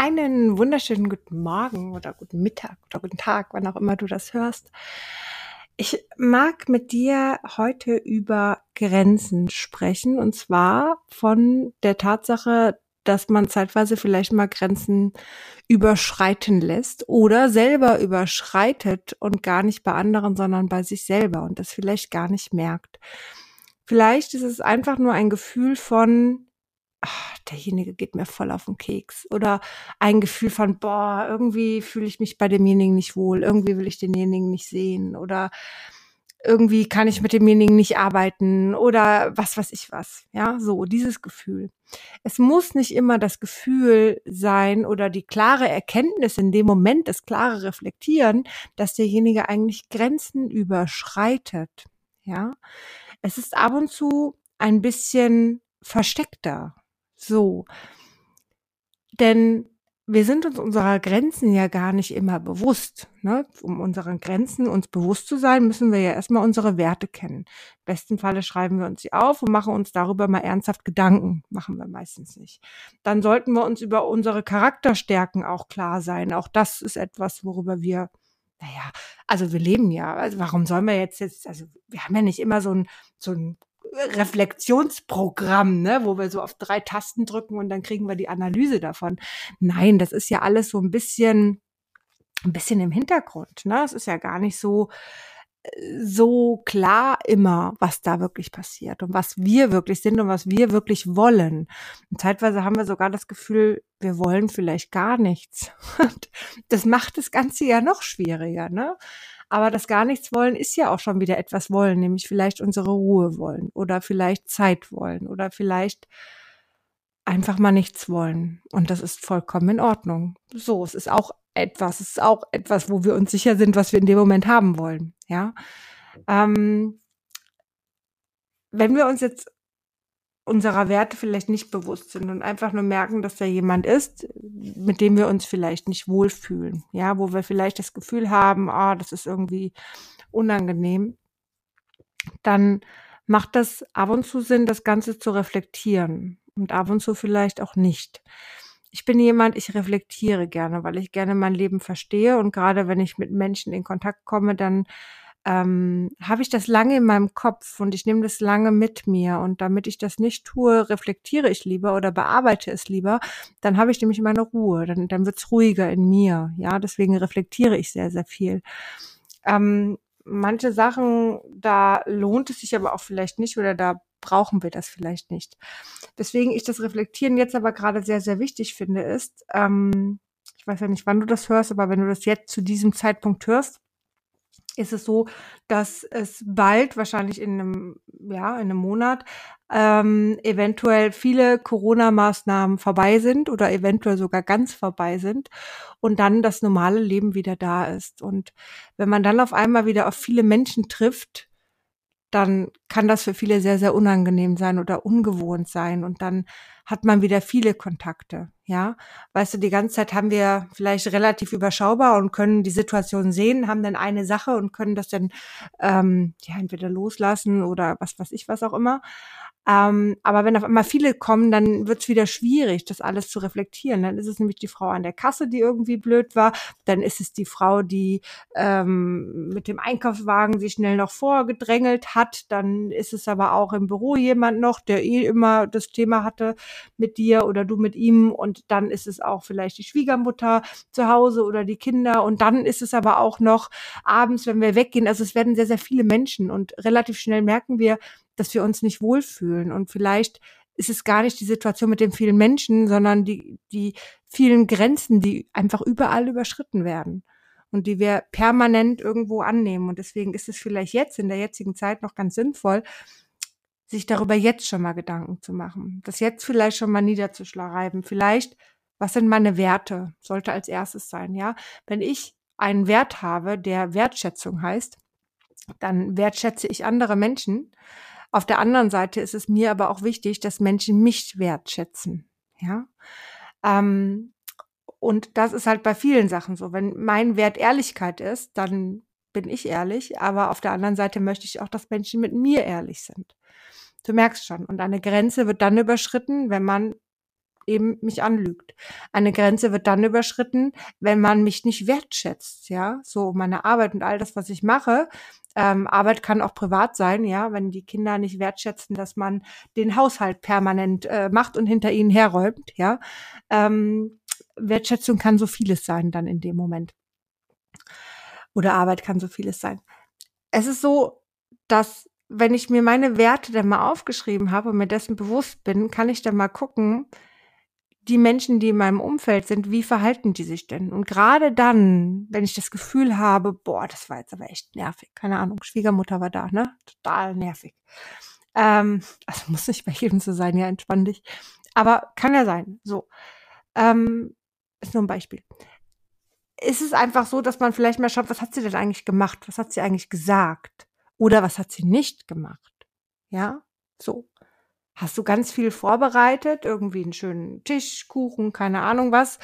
Einen wunderschönen guten Morgen oder guten Mittag oder guten Tag, wann auch immer du das hörst. Ich mag mit dir heute über Grenzen sprechen und zwar von der Tatsache, dass man zeitweise vielleicht mal Grenzen überschreiten lässt oder selber überschreitet und gar nicht bei anderen, sondern bei sich selber und das vielleicht gar nicht merkt. Vielleicht ist es einfach nur ein Gefühl von, ach, derjenige geht mir voll auf den Keks. Oder ein Gefühl von, boah, irgendwie fühle ich mich bei demjenigen nicht wohl, irgendwie will ich denjenigen nicht sehen oder irgendwie kann ich mit demjenigen nicht arbeiten oder was weiß ich was. Ja, so dieses Gefühl. Es muss nicht immer das Gefühl sein oder die klare Erkenntnis in dem Moment, das klare Reflektieren, dass derjenige eigentlich Grenzen überschreitet. Ja, es ist ab und zu ein bisschen versteckter. So. Denn wir sind uns unserer Grenzen ja gar nicht immer bewusst. Ne? Um unseren Grenzen uns bewusst zu sein, müssen wir ja erstmal unsere Werte kennen. Im besten Falle schreiben wir uns sie auf und machen uns darüber mal ernsthaft Gedanken. Machen wir meistens nicht. Dann sollten wir uns über unsere Charakterstärken auch klar sein. Auch das ist etwas, worüber wir naja, also wir leben ja. Also warum sollen wir jetzt jetzt, also wir haben ja nicht immer so ein, so ein Reflexionsprogramm, ne, wo wir so auf drei Tasten drücken und dann kriegen wir die Analyse davon. Nein, das ist ja alles so ein bisschen, ein bisschen im Hintergrund. Ne? Es ist ja gar nicht so, so klar immer, was da wirklich passiert und was wir wirklich sind und was wir wirklich wollen. Und zeitweise haben wir sogar das Gefühl, wir wollen vielleicht gar nichts. das macht das Ganze ja noch schwieriger, ne? Aber das gar nichts wollen ist ja auch schon wieder etwas wollen, nämlich vielleicht unsere Ruhe wollen oder vielleicht Zeit wollen oder vielleicht einfach mal nichts wollen. Und das ist vollkommen in Ordnung. So, es ist auch etwas, es ist auch etwas, wo wir uns sicher sind, was wir in dem Moment haben wollen. Ja. Ähm, wenn wir uns jetzt unserer Werte vielleicht nicht bewusst sind und einfach nur merken, dass da jemand ist, mit dem wir uns vielleicht nicht wohlfühlen, ja, wo wir vielleicht das Gefühl haben, ah, das ist irgendwie unangenehm, dann macht das ab und zu Sinn, das Ganze zu reflektieren und ab und zu vielleicht auch nicht. Ich bin jemand, ich reflektiere gerne, weil ich gerne mein Leben verstehe und gerade wenn ich mit Menschen in Kontakt komme, dann ähm, habe ich das lange in meinem Kopf und ich nehme das lange mit mir. Und damit ich das nicht tue, reflektiere ich lieber oder bearbeite es lieber, dann habe ich nämlich meine Ruhe, dann, dann wird es ruhiger in mir. Ja, deswegen reflektiere ich sehr, sehr viel. Ähm, manche Sachen, da lohnt es sich aber auch vielleicht nicht oder da brauchen wir das vielleicht nicht. Deswegen ich das Reflektieren jetzt aber gerade sehr, sehr wichtig finde, ist, ähm, ich weiß ja nicht, wann du das hörst, aber wenn du das jetzt zu diesem Zeitpunkt hörst, ist es so, dass es bald, wahrscheinlich in einem, ja, in einem Monat, ähm, eventuell viele Corona-Maßnahmen vorbei sind oder eventuell sogar ganz vorbei sind und dann das normale Leben wieder da ist. Und wenn man dann auf einmal wieder auf viele Menschen trifft, dann kann das für viele sehr, sehr unangenehm sein oder ungewohnt sein. Und dann hat man wieder viele Kontakte, ja. Weißt du, die ganze Zeit haben wir vielleicht relativ überschaubar und können die Situation sehen, haben dann eine Sache und können das dann ähm, ja entweder loslassen oder was weiß ich was auch immer. Ähm, aber wenn auf einmal viele kommen, dann wird es wieder schwierig, das alles zu reflektieren. Dann ist es nämlich die Frau an der Kasse, die irgendwie blöd war. Dann ist es die Frau, die ähm, mit dem Einkaufswagen sich schnell noch vorgedrängelt hat. Dann ist es aber auch im Büro jemand noch, der eh immer das Thema hatte mit dir oder du mit ihm. Und dann ist es auch vielleicht die Schwiegermutter zu Hause oder die Kinder. Und dann ist es aber auch noch abends, wenn wir weggehen. Also es werden sehr, sehr viele Menschen und relativ schnell merken wir, dass wir uns nicht wohlfühlen. Und vielleicht ist es gar nicht die Situation mit den vielen Menschen, sondern die, die vielen Grenzen, die einfach überall überschritten werden und die wir permanent irgendwo annehmen. Und deswegen ist es vielleicht jetzt in der jetzigen Zeit noch ganz sinnvoll, sich darüber jetzt schon mal Gedanken zu machen, das jetzt vielleicht schon mal niederzuschreiben. Vielleicht, was sind meine Werte? Sollte als erstes sein, ja. Wenn ich einen Wert habe, der Wertschätzung heißt, dann wertschätze ich andere Menschen auf der anderen Seite ist es mir aber auch wichtig, dass Menschen mich wertschätzen. Ja. Ähm, und das ist halt bei vielen Sachen so. Wenn mein Wert Ehrlichkeit ist, dann bin ich ehrlich, aber auf der anderen Seite möchte ich auch, dass Menschen mit mir ehrlich sind. Du merkst schon. Und eine Grenze wird dann überschritten, wenn man eben mich anlügt. Eine Grenze wird dann überschritten, wenn man mich nicht wertschätzt, ja, so meine Arbeit und all das, was ich mache. Ähm, Arbeit kann auch privat sein, ja, wenn die Kinder nicht wertschätzen, dass man den Haushalt permanent äh, macht und hinter ihnen herräumt, ja. Ähm, Wertschätzung kann so vieles sein dann in dem Moment. Oder Arbeit kann so vieles sein. Es ist so, dass wenn ich mir meine Werte dann mal aufgeschrieben habe und mir dessen bewusst bin, kann ich dann mal gucken, die Menschen, die in meinem Umfeld sind, wie verhalten die sich denn? Und gerade dann, wenn ich das Gefühl habe, boah, das war jetzt aber echt nervig, keine Ahnung, Schwiegermutter war da, ne? Total nervig. Ähm, also muss nicht bei jedem so sein, ja, entspann dich. Aber kann ja sein, so. Ähm, ist nur ein Beispiel. Ist es einfach so, dass man vielleicht mal schaut, was hat sie denn eigentlich gemacht? Was hat sie eigentlich gesagt? Oder was hat sie nicht gemacht? Ja, so. Hast du ganz viel vorbereitet, irgendwie einen schönen Tisch, Kuchen, keine Ahnung was.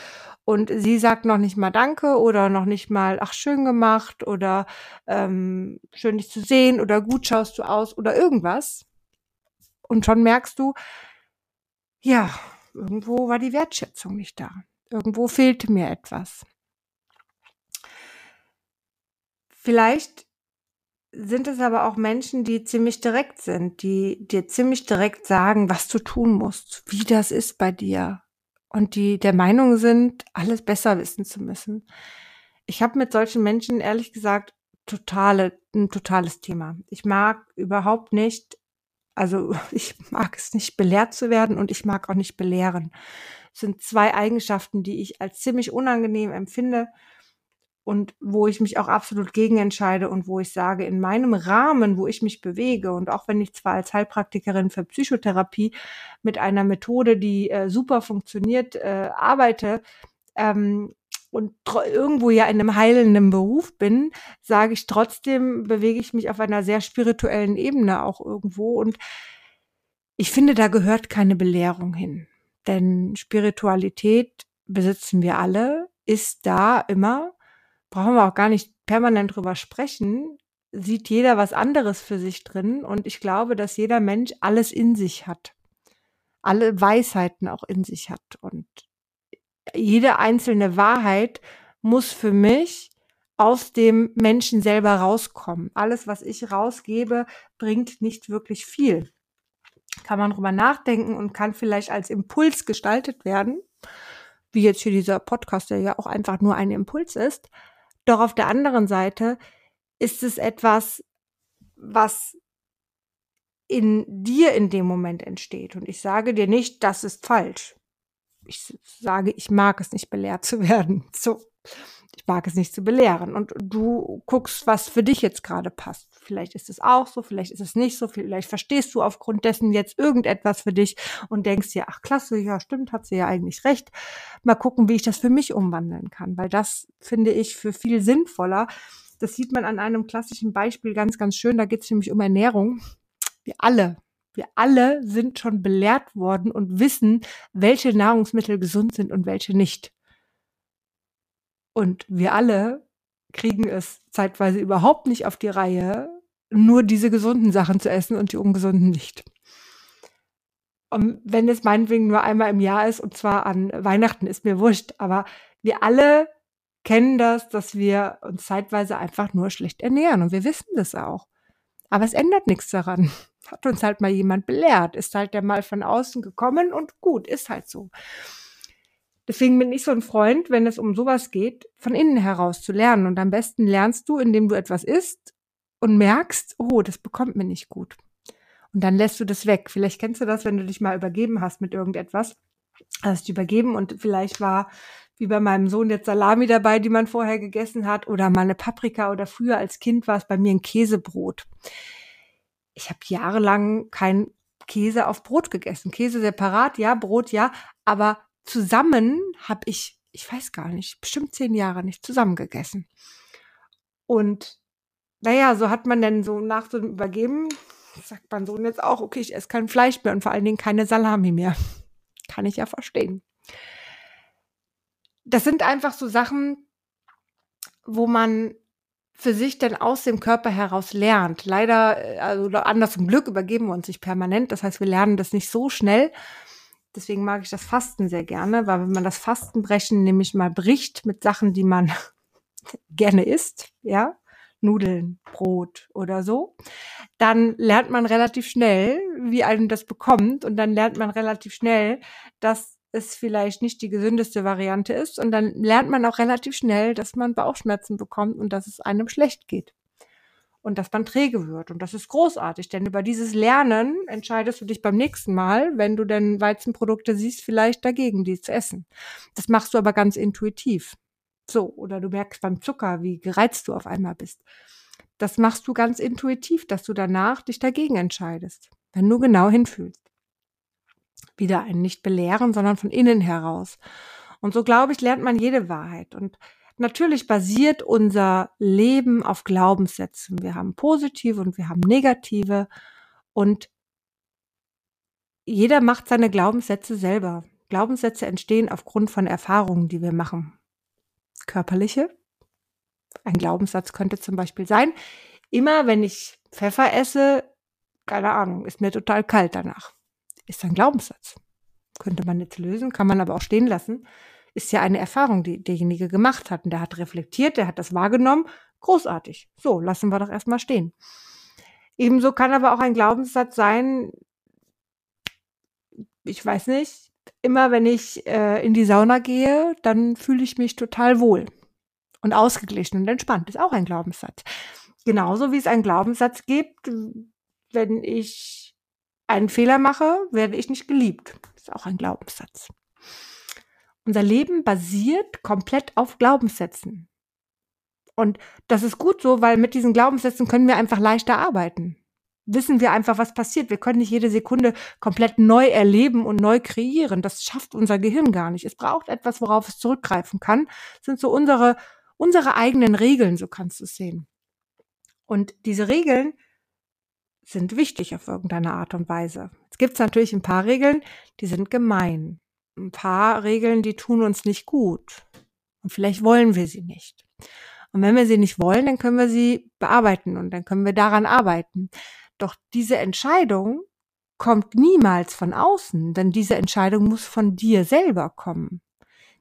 Und sie sagt noch nicht mal Danke oder noch nicht mal, ach, schön gemacht oder ähm, schön dich zu sehen oder gut schaust du aus oder irgendwas. Und schon merkst du, ja, irgendwo war die Wertschätzung nicht da. Irgendwo fehlte mir etwas. Vielleicht sind es aber auch Menschen, die ziemlich direkt sind, die dir ziemlich direkt sagen, was du tun musst, wie das ist bei dir und die der Meinung sind, alles besser wissen zu müssen. Ich habe mit solchen Menschen ehrlich gesagt totale ein totales Thema. Ich mag überhaupt nicht, also ich mag es nicht belehrt zu werden und ich mag auch nicht belehren. Das sind zwei Eigenschaften, die ich als ziemlich unangenehm empfinde und wo ich mich auch absolut gegen entscheide und wo ich sage, in meinem Rahmen, wo ich mich bewege und auch wenn ich zwar als Heilpraktikerin für Psychotherapie mit einer Methode, die äh, super funktioniert, äh, arbeite, ähm, und irgendwo ja in einem heilenden Beruf bin, sage ich trotzdem, bewege ich mich auf einer sehr spirituellen Ebene auch irgendwo. Und ich finde, da gehört keine Belehrung hin. Denn Spiritualität besitzen wir alle, ist da immer brauchen wir auch gar nicht permanent drüber sprechen, sieht jeder was anderes für sich drin. Und ich glaube, dass jeder Mensch alles in sich hat. Alle Weisheiten auch in sich hat. Und jede einzelne Wahrheit muss für mich aus dem Menschen selber rauskommen. Alles, was ich rausgebe, bringt nicht wirklich viel. Kann man drüber nachdenken und kann vielleicht als Impuls gestaltet werden, wie jetzt hier dieser Podcast, der ja auch einfach nur ein Impuls ist. Doch auf der anderen Seite ist es etwas, was in dir in dem Moment entsteht. Und ich sage dir nicht, das ist falsch. Ich sage, ich mag es nicht belehrt zu werden. So. Ich mag es nicht zu belehren. Und du guckst, was für dich jetzt gerade passt. Vielleicht ist es auch so, vielleicht ist es nicht so, vielleicht verstehst du aufgrund dessen jetzt irgendetwas für dich und denkst dir, ach klasse, ja stimmt, hat sie ja eigentlich recht. Mal gucken, wie ich das für mich umwandeln kann, weil das finde ich für viel sinnvoller. Das sieht man an einem klassischen Beispiel ganz, ganz schön. Da geht es nämlich um Ernährung. Wir alle, wir alle sind schon belehrt worden und wissen, welche Nahrungsmittel gesund sind und welche nicht. Und wir alle kriegen es zeitweise überhaupt nicht auf die Reihe, nur diese gesunden Sachen zu essen und die ungesunden nicht. Und wenn es meinetwegen nur einmal im Jahr ist, und zwar an Weihnachten, ist mir wurscht, aber wir alle kennen das, dass wir uns zeitweise einfach nur schlecht ernähren und wir wissen das auch. Aber es ändert nichts daran. Hat uns halt mal jemand belehrt, ist halt der mal von außen gekommen und gut, ist halt so. Deswegen bin ich so ein Freund, wenn es um sowas geht, von innen heraus zu lernen. Und am besten lernst du, indem du etwas isst und merkst, oh, das bekommt mir nicht gut. Und dann lässt du das weg. Vielleicht kennst du das, wenn du dich mal übergeben hast mit irgendetwas. Hast du übergeben und vielleicht war wie bei meinem Sohn jetzt Salami dabei, die man vorher gegessen hat, oder mal eine Paprika oder früher als Kind war es bei mir ein Käsebrot. Ich habe jahrelang kein Käse auf Brot gegessen. Käse separat, ja, Brot, ja, aber zusammen habe ich, ich weiß gar nicht, bestimmt zehn Jahre nicht zusammen gegessen. Und naja, so hat man dann so nach so einem Übergeben, sagt man so jetzt auch, okay, ich esse kein Fleisch mehr und vor allen Dingen keine Salami mehr. Kann ich ja verstehen. Das sind einfach so Sachen, wo man für sich dann aus dem Körper heraus lernt. Leider, äh, also anders zum Glück übergeben wir uns nicht permanent. Das heißt, wir lernen das nicht so schnell. Deswegen mag ich das Fasten sehr gerne, weil wenn man das Fastenbrechen nämlich mal bricht mit Sachen, die man gerne isst, ja, Nudeln, Brot oder so, dann lernt man relativ schnell, wie einem das bekommt und dann lernt man relativ schnell, dass es vielleicht nicht die gesündeste Variante ist und dann lernt man auch relativ schnell, dass man Bauchschmerzen bekommt und dass es einem schlecht geht und dass man träge wird. Und das ist großartig, denn über dieses Lernen entscheidest du dich beim nächsten Mal, wenn du denn Weizenprodukte siehst, vielleicht dagegen, die zu essen. Das machst du aber ganz intuitiv. So, oder du merkst beim Zucker, wie gereizt du auf einmal bist. Das machst du ganz intuitiv, dass du danach dich dagegen entscheidest, wenn du genau hinfühlst. Wieder ein nicht belehren, sondern von innen heraus. Und so glaube ich, lernt man jede Wahrheit. Und Natürlich basiert unser Leben auf Glaubenssätzen. Wir haben positive und wir haben negative und jeder macht seine Glaubenssätze selber. Glaubenssätze entstehen aufgrund von Erfahrungen, die wir machen. Körperliche. Ein Glaubenssatz könnte zum Beispiel sein, immer wenn ich Pfeffer esse, keine Ahnung, ist mir total kalt danach. Ist ein Glaubenssatz. Könnte man jetzt lösen, kann man aber auch stehen lassen ist ja eine Erfahrung, die derjenige gemacht hat. Und der hat reflektiert, der hat das wahrgenommen. Großartig. So, lassen wir doch erstmal stehen. Ebenso kann aber auch ein Glaubenssatz sein, ich weiß nicht, immer wenn ich äh, in die Sauna gehe, dann fühle ich mich total wohl und ausgeglichen und entspannt. Ist auch ein Glaubenssatz. Genauso wie es einen Glaubenssatz gibt, wenn ich einen Fehler mache, werde ich nicht geliebt. Ist auch ein Glaubenssatz. Unser Leben basiert komplett auf Glaubenssätzen. Und das ist gut so, weil mit diesen Glaubenssätzen können wir einfach leichter arbeiten. Wissen wir einfach, was passiert. Wir können nicht jede Sekunde komplett neu erleben und neu kreieren. Das schafft unser Gehirn gar nicht. Es braucht etwas, worauf es zurückgreifen kann. Das sind so unsere, unsere eigenen Regeln, so kannst du es sehen. Und diese Regeln sind wichtig auf irgendeine Art und Weise. Es gibt natürlich ein paar Regeln, die sind gemein ein paar Regeln, die tun uns nicht gut. Und vielleicht wollen wir sie nicht. Und wenn wir sie nicht wollen, dann können wir sie bearbeiten und dann können wir daran arbeiten. Doch diese Entscheidung kommt niemals von außen, denn diese Entscheidung muss von dir selber kommen.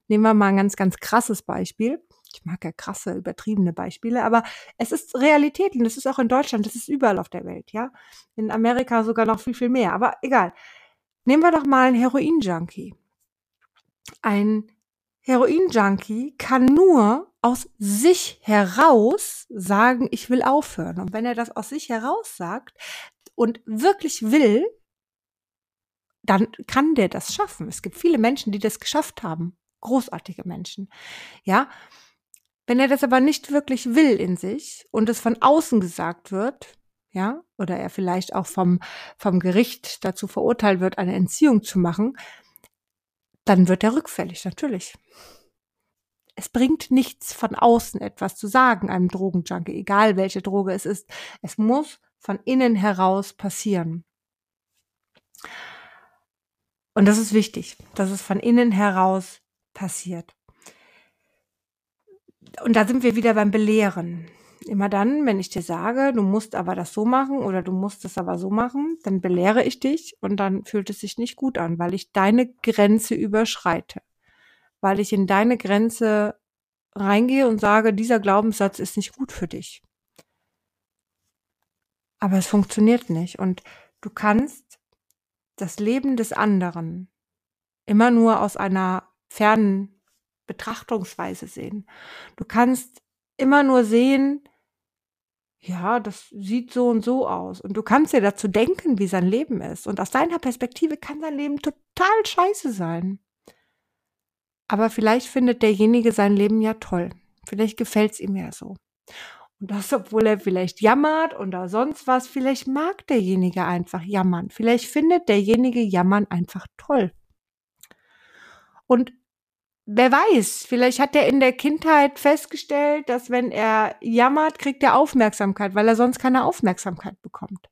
Nehmen wir mal ein ganz, ganz krasses Beispiel. Ich mag ja krasse, übertriebene Beispiele, aber es ist Realität und es ist auch in Deutschland, es ist überall auf der Welt, ja. In Amerika sogar noch viel, viel mehr, aber egal. Nehmen wir doch mal einen Heroin-Junkie ein Heroin-Junkie kann nur aus sich heraus sagen, ich will aufhören. Und wenn er das aus sich heraus sagt und wirklich will, dann kann der das schaffen. Es gibt viele Menschen, die das geschafft haben. Großartige Menschen. Ja. Wenn er das aber nicht wirklich will in sich und es von außen gesagt wird, ja, oder er vielleicht auch vom, vom Gericht dazu verurteilt wird, eine Entziehung zu machen, dann wird er rückfällig, natürlich. Es bringt nichts von außen etwas zu sagen einem Drogenjunkie, egal welche Droge es ist. Es muss von innen heraus passieren. Und das ist wichtig, dass es von innen heraus passiert. Und da sind wir wieder beim Belehren. Immer dann, wenn ich dir sage, du musst aber das so machen oder du musst es aber so machen, dann belehre ich dich und dann fühlt es sich nicht gut an, weil ich deine Grenze überschreite. Weil ich in deine Grenze reingehe und sage, dieser Glaubenssatz ist nicht gut für dich. Aber es funktioniert nicht und du kannst das Leben des anderen immer nur aus einer fernen Betrachtungsweise sehen. Du kannst immer nur sehen, ja, das sieht so und so aus. Und du kannst dir dazu denken, wie sein Leben ist. Und aus deiner Perspektive kann sein Leben total scheiße sein. Aber vielleicht findet derjenige sein Leben ja toll. Vielleicht gefällt's ihm ja so. Und das, obwohl er vielleicht jammert oder sonst was, vielleicht mag derjenige einfach jammern. Vielleicht findet derjenige Jammern einfach toll. Und wer weiß, vielleicht hat er in der Kindheit festgestellt, dass wenn er jammert, kriegt er Aufmerksamkeit, weil er sonst keine Aufmerksamkeit bekommt.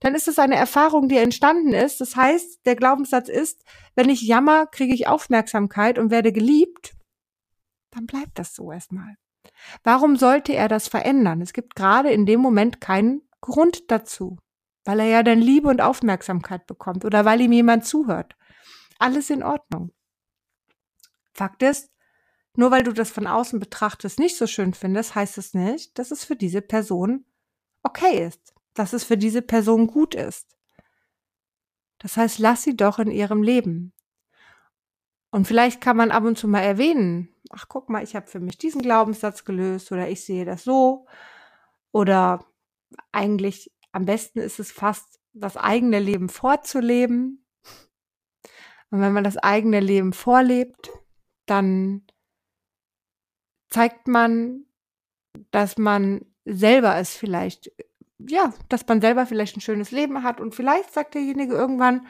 Dann ist es eine Erfahrung, die entstanden ist. Das heißt, der Glaubenssatz ist, wenn ich jammer, kriege ich Aufmerksamkeit und werde geliebt. Dann bleibt das so erstmal. Warum sollte er das verändern? Es gibt gerade in dem Moment keinen Grund dazu, weil er ja dann Liebe und Aufmerksamkeit bekommt oder weil ihm jemand zuhört. Alles in Ordnung. Fakt ist, nur weil du das von außen betrachtest nicht so schön findest, heißt es nicht, dass es für diese Person okay ist, dass es für diese Person gut ist. Das heißt, lass sie doch in ihrem Leben. Und vielleicht kann man ab und zu mal erwähnen, ach guck mal, ich habe für mich diesen Glaubenssatz gelöst oder ich sehe das so oder eigentlich am besten ist es fast, das eigene Leben vorzuleben. Und wenn man das eigene Leben vorlebt, dann zeigt man, dass man selber es vielleicht, ja, dass man selber vielleicht ein schönes Leben hat und vielleicht sagt derjenige irgendwann,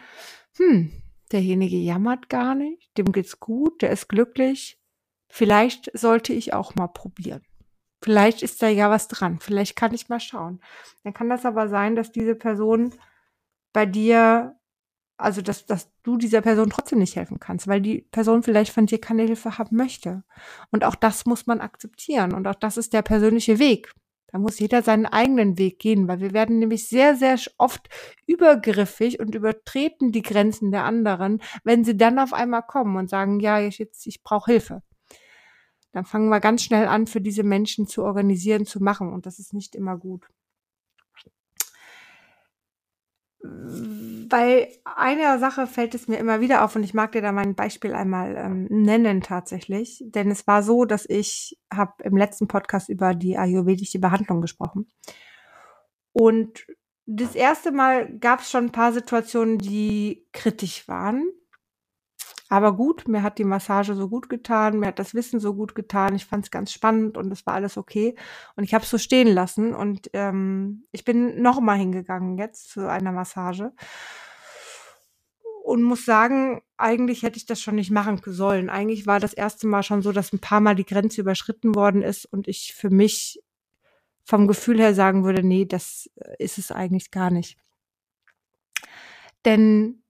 hm, derjenige jammert gar nicht, dem geht's gut, der ist glücklich. Vielleicht sollte ich auch mal probieren. Vielleicht ist da ja was dran. Vielleicht kann ich mal schauen. Dann kann das aber sein, dass diese Person bei dir also dass, dass du dieser Person trotzdem nicht helfen kannst, weil die Person vielleicht von dir keine Hilfe haben möchte. Und auch das muss man akzeptieren. Und auch das ist der persönliche Weg. Da muss jeder seinen eigenen Weg gehen, weil wir werden nämlich sehr, sehr oft übergriffig und übertreten die Grenzen der anderen, wenn sie dann auf einmal kommen und sagen, ja, ich, jetzt, ich brauche Hilfe. Dann fangen wir ganz schnell an, für diese Menschen zu organisieren, zu machen. Und das ist nicht immer gut. Bei einer Sache fällt es mir immer wieder auf und ich mag dir da mein Beispiel einmal ähm, nennen tatsächlich, denn es war so, dass ich habe im letzten Podcast über die ayurvedische Behandlung gesprochen. Und das erste Mal gab es schon ein paar Situationen, die kritisch waren aber gut, mir hat die Massage so gut getan, mir hat das Wissen so gut getan, ich fand es ganz spannend und es war alles okay. Und ich habe es so stehen lassen und ähm, ich bin noch mal hingegangen jetzt zu einer Massage und muss sagen, eigentlich hätte ich das schon nicht machen sollen. Eigentlich war das erste Mal schon so, dass ein paar Mal die Grenze überschritten worden ist und ich für mich vom Gefühl her sagen würde, nee, das ist es eigentlich gar nicht. Denn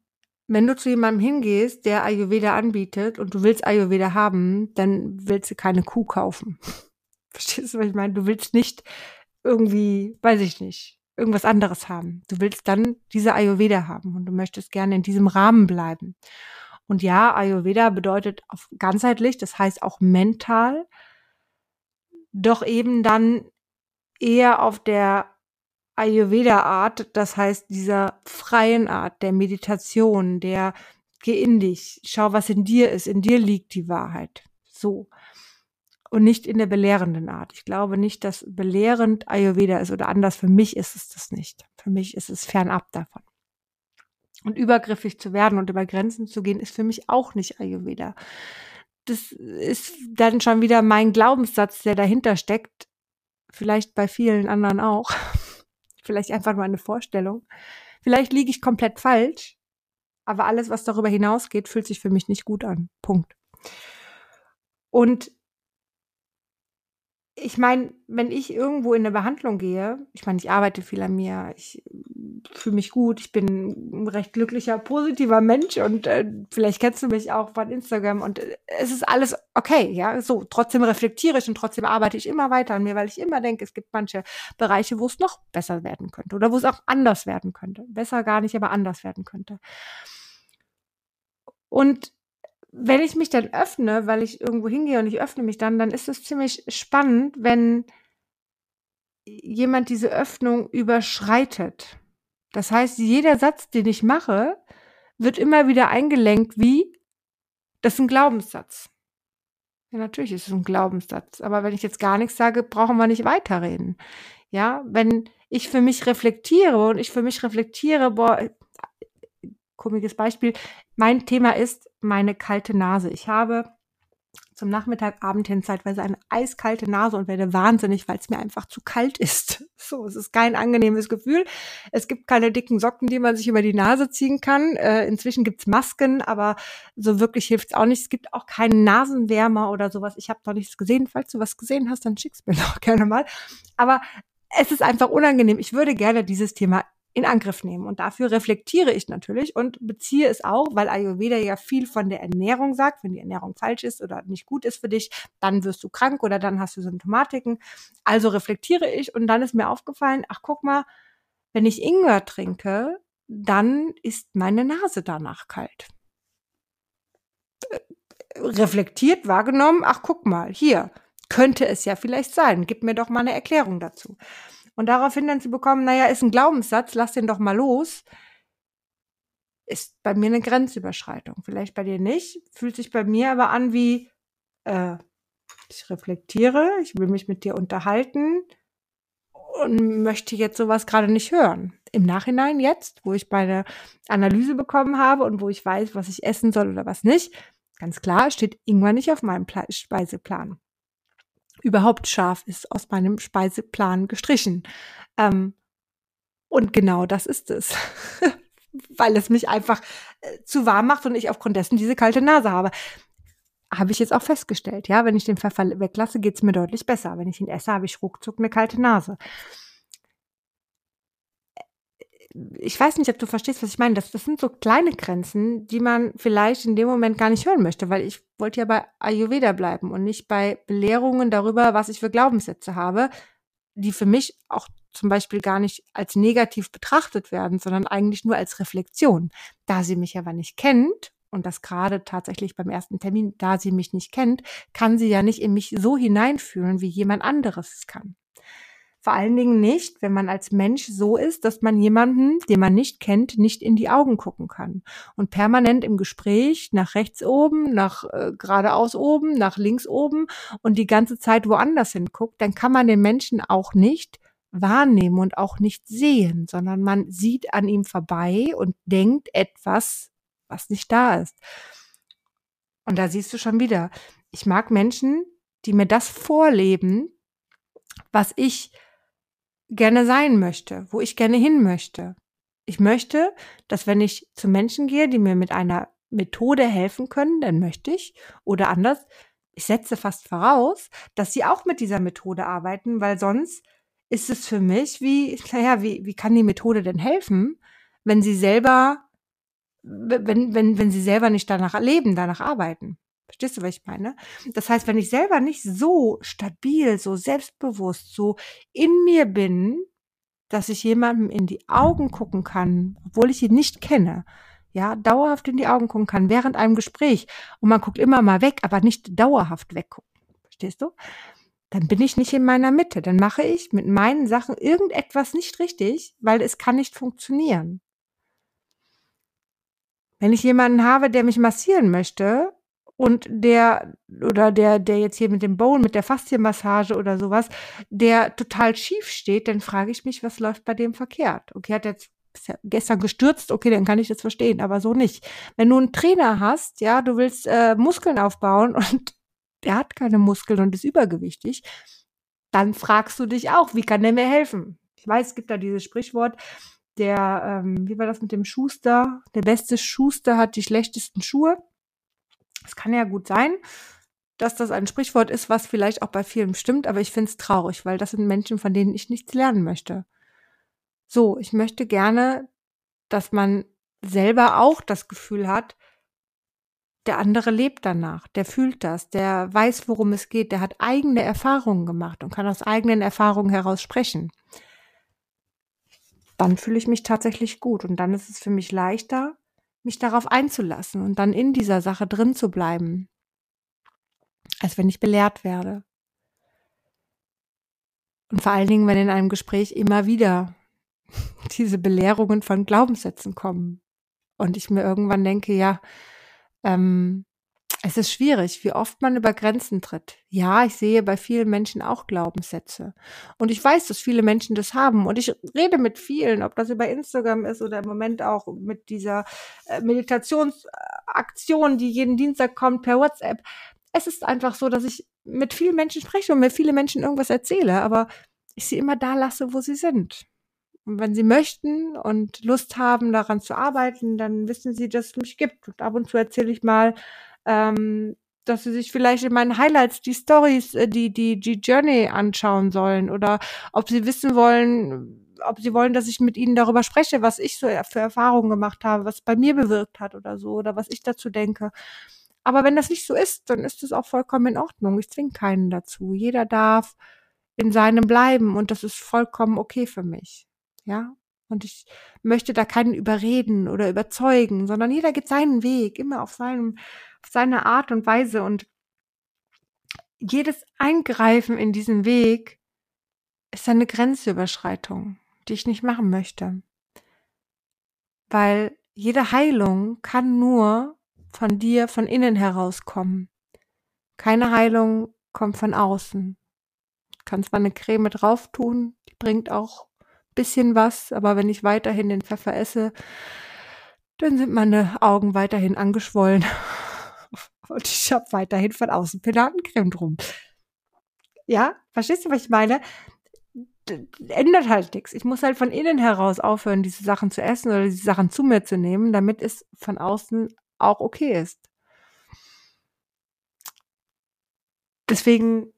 wenn du zu jemandem hingehst, der Ayurveda anbietet und du willst Ayurveda haben, dann willst du keine Kuh kaufen. Verstehst du, was ich meine? Du willst nicht irgendwie, weiß ich nicht, irgendwas anderes haben. Du willst dann diese Ayurveda haben und du möchtest gerne in diesem Rahmen bleiben. Und ja, Ayurveda bedeutet auf ganzheitlich, das heißt auch mental, doch eben dann eher auf der Ayurveda-Art, das heißt dieser freien Art der Meditation, der geh in dich, schau, was in dir ist, in dir liegt die Wahrheit. So. Und nicht in der belehrenden Art. Ich glaube nicht, dass belehrend Ayurveda ist oder anders. Für mich ist es das nicht. Für mich ist es fernab davon. Und übergriffig zu werden und über Grenzen zu gehen, ist für mich auch nicht Ayurveda. Das ist dann schon wieder mein Glaubenssatz, der dahinter steckt. Vielleicht bei vielen anderen auch vielleicht einfach nur eine Vorstellung. Vielleicht liege ich komplett falsch, aber alles, was darüber hinausgeht, fühlt sich für mich nicht gut an. Punkt. Und ich meine, wenn ich irgendwo in eine Behandlung gehe, ich meine, ich arbeite viel an mir, ich fühle mich gut, ich bin ein recht glücklicher, positiver Mensch und äh, vielleicht kennst du mich auch von Instagram und äh, es ist alles okay, ja, so. Trotzdem reflektiere ich und trotzdem arbeite ich immer weiter an mir, weil ich immer denke, es gibt manche Bereiche, wo es noch besser werden könnte oder wo es auch anders werden könnte. Besser gar nicht, aber anders werden könnte. Und wenn ich mich dann öffne, weil ich irgendwo hingehe und ich öffne mich dann, dann ist es ziemlich spannend, wenn jemand diese Öffnung überschreitet. Das heißt, jeder Satz, den ich mache, wird immer wieder eingelenkt wie, das ist ein Glaubenssatz. Ja, natürlich ist es ein Glaubenssatz. Aber wenn ich jetzt gar nichts sage, brauchen wir nicht weiterreden. Ja, wenn ich für mich reflektiere und ich für mich reflektiere, boah, komisches Beispiel. Mein Thema ist meine kalte Nase. Ich habe zum Nachmittag, Abend hin zeitweise eine eiskalte Nase und werde wahnsinnig, weil es mir einfach zu kalt ist. So, es ist kein angenehmes Gefühl. Es gibt keine dicken Socken, die man sich über die Nase ziehen kann. Äh, inzwischen gibt's Masken, aber so wirklich hilft's auch nicht. Es gibt auch keinen Nasenwärmer oder sowas. Ich habe noch nichts gesehen. Falls du was gesehen hast, dann schick's mir doch gerne mal. Aber es ist einfach unangenehm. Ich würde gerne dieses Thema in Angriff nehmen. Und dafür reflektiere ich natürlich und beziehe es auch, weil Ayurveda ja viel von der Ernährung sagt. Wenn die Ernährung falsch ist oder nicht gut ist für dich, dann wirst du krank oder dann hast du Symptomatiken. Also reflektiere ich und dann ist mir aufgefallen, ach guck mal, wenn ich Ingwer trinke, dann ist meine Nase danach kalt. reflektiert wahrgenommen, ach guck mal, hier, könnte es ja vielleicht sein, gib mir doch mal eine Erklärung dazu. Und daraufhin dann zu bekommen, naja, ist ein Glaubenssatz, lass den doch mal los, ist bei mir eine Grenzüberschreitung. Vielleicht bei dir nicht, fühlt sich bei mir aber an wie, äh, ich reflektiere, ich will mich mit dir unterhalten und möchte jetzt sowas gerade nicht hören. Im Nachhinein jetzt, wo ich meine Analyse bekommen habe und wo ich weiß, was ich essen soll oder was nicht, ganz klar, steht Ingwer nicht auf meinem Speiseplan. Überhaupt scharf ist aus meinem Speiseplan gestrichen. Ähm, und genau das ist es. Weil es mich einfach äh, zu warm macht und ich aufgrund dessen diese kalte Nase habe habe ich jetzt auch festgestellt. Ja, wenn ich den Pfeffer weglasse, geht's mir deutlich besser. Wenn ich ihn esse, habe ich ruckzuck eine kalte Nase. Ich weiß nicht, ob du verstehst, was ich meine. Das, das sind so kleine Grenzen, die man vielleicht in dem Moment gar nicht hören möchte, weil ich wollte ja bei Ayurveda bleiben und nicht bei Belehrungen darüber, was ich für Glaubenssätze habe, die für mich auch zum Beispiel gar nicht als negativ betrachtet werden, sondern eigentlich nur als Reflexion. Da sie mich aber nicht kennt und das gerade tatsächlich beim ersten Termin, da sie mich nicht kennt, kann sie ja nicht in mich so hineinfühlen, wie jemand anderes es kann. Vor allen Dingen nicht, wenn man als Mensch so ist, dass man jemanden, den man nicht kennt, nicht in die Augen gucken kann. Und permanent im Gespräch nach rechts oben, nach äh, geradeaus oben, nach links oben und die ganze Zeit woanders hinguckt, dann kann man den Menschen auch nicht wahrnehmen und auch nicht sehen, sondern man sieht an ihm vorbei und denkt etwas was nicht da ist. Und da siehst du schon wieder, ich mag Menschen, die mir das vorleben, was ich gerne sein möchte, wo ich gerne hin möchte. Ich möchte, dass wenn ich zu Menschen gehe, die mir mit einer Methode helfen können, dann möchte ich, oder anders, ich setze fast voraus, dass sie auch mit dieser Methode arbeiten, weil sonst ist es für mich wie, naja, wie, wie kann die Methode denn helfen, wenn sie selber wenn, wenn, wenn sie selber nicht danach leben, danach arbeiten. Verstehst du, was ich meine? Das heißt, wenn ich selber nicht so stabil, so selbstbewusst, so in mir bin, dass ich jemandem in die Augen gucken kann, obwohl ich ihn nicht kenne, ja, dauerhaft in die Augen gucken kann, während einem Gespräch, und man guckt immer mal weg, aber nicht dauerhaft weggucken. Verstehst du? Dann bin ich nicht in meiner Mitte. Dann mache ich mit meinen Sachen irgendetwas nicht richtig, weil es kann nicht funktionieren. Wenn ich jemanden habe, der mich massieren möchte und der oder der der jetzt hier mit dem Bone, mit der Faszienmassage oder sowas, der total schief steht, dann frage ich mich, was läuft bei dem verkehrt? Okay, hat jetzt gestern gestürzt, okay, dann kann ich das verstehen, aber so nicht. Wenn du einen Trainer hast, ja, du willst äh, Muskeln aufbauen und der hat keine Muskeln und ist übergewichtig, dann fragst du dich auch, wie kann der mir helfen? Ich weiß, es gibt da dieses Sprichwort, der, ähm, wie war das mit dem Schuster? Der beste Schuster hat die schlechtesten Schuhe. Es kann ja gut sein, dass das ein Sprichwort ist, was vielleicht auch bei vielen stimmt, aber ich finde es traurig, weil das sind Menschen, von denen ich nichts lernen möchte. So, ich möchte gerne, dass man selber auch das Gefühl hat, der andere lebt danach, der fühlt das, der weiß, worum es geht, der hat eigene Erfahrungen gemacht und kann aus eigenen Erfahrungen heraus sprechen dann fühle ich mich tatsächlich gut und dann ist es für mich leichter, mich darauf einzulassen und dann in dieser Sache drin zu bleiben, als wenn ich belehrt werde. Und vor allen Dingen, wenn in einem Gespräch immer wieder diese Belehrungen von Glaubenssätzen kommen und ich mir irgendwann denke, ja, ähm, es ist schwierig, wie oft man über Grenzen tritt. Ja, ich sehe bei vielen Menschen auch Glaubenssätze. Und ich weiß, dass viele Menschen das haben. Und ich rede mit vielen, ob das über Instagram ist oder im Moment auch mit dieser äh, Meditationsaktion, die jeden Dienstag kommt per WhatsApp. Es ist einfach so, dass ich mit vielen Menschen spreche und mir viele Menschen irgendwas erzähle, aber ich sie immer da lasse, wo sie sind. Und wenn sie möchten und Lust haben, daran zu arbeiten, dann wissen sie, dass es mich gibt. Und ab und zu erzähle ich mal ähm, dass sie sich vielleicht in meinen Highlights die Stories, äh, die, die, die Journey anschauen sollen oder ob sie wissen wollen, ob sie wollen, dass ich mit ihnen darüber spreche, was ich so für Erfahrungen gemacht habe, was bei mir bewirkt hat oder so oder was ich dazu denke. Aber wenn das nicht so ist, dann ist es auch vollkommen in Ordnung. Ich zwinge keinen dazu. Jeder darf in seinem bleiben und das ist vollkommen okay für mich. Ja. Und ich möchte da keinen überreden oder überzeugen, sondern jeder geht seinen Weg, immer auf seinem, auf seine Art und Weise. Und jedes Eingreifen in diesen Weg ist eine Grenzüberschreitung, die ich nicht machen möchte. Weil jede Heilung kann nur von dir, von innen herauskommen. Keine Heilung kommt von außen. Du kannst mal eine Creme drauf tun, die bringt auch bisschen was, aber wenn ich weiterhin den Pfeffer esse, dann sind meine Augen weiterhin angeschwollen. Und ich habe weiterhin von außen Pinatencreme drum. Ja, verstehst du, was ich meine? ändert halt nichts. Ich muss halt von innen heraus aufhören, diese Sachen zu essen oder diese Sachen zu mir zu nehmen, damit es von außen auch okay ist. Deswegen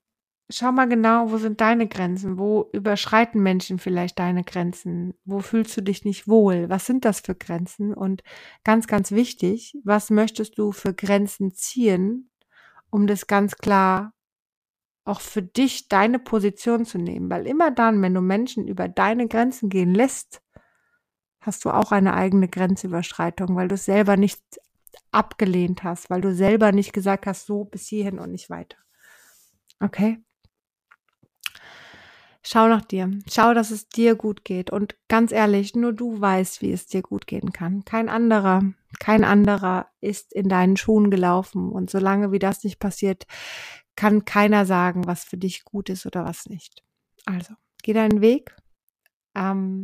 schau mal genau, wo sind deine Grenzen? Wo überschreiten Menschen vielleicht deine Grenzen? Wo fühlst du dich nicht wohl? Was sind das für Grenzen? Und ganz, ganz wichtig, was möchtest du für Grenzen ziehen, um das ganz klar auch für dich deine Position zu nehmen. Weil immer dann, wenn du Menschen über deine Grenzen gehen lässt, hast du auch eine eigene Grenzüberschreitung, weil du es selber nicht abgelehnt hast, weil du selber nicht gesagt hast, so bis hierhin und nicht weiter. Okay? Schau nach dir. Schau, dass es dir gut geht. Und ganz ehrlich, nur du weißt, wie es dir gut gehen kann. Kein anderer, kein anderer ist in deinen Schuhen gelaufen. Und solange wie das nicht passiert, kann keiner sagen, was für dich gut ist oder was nicht. Also, geh deinen Weg. Ähm,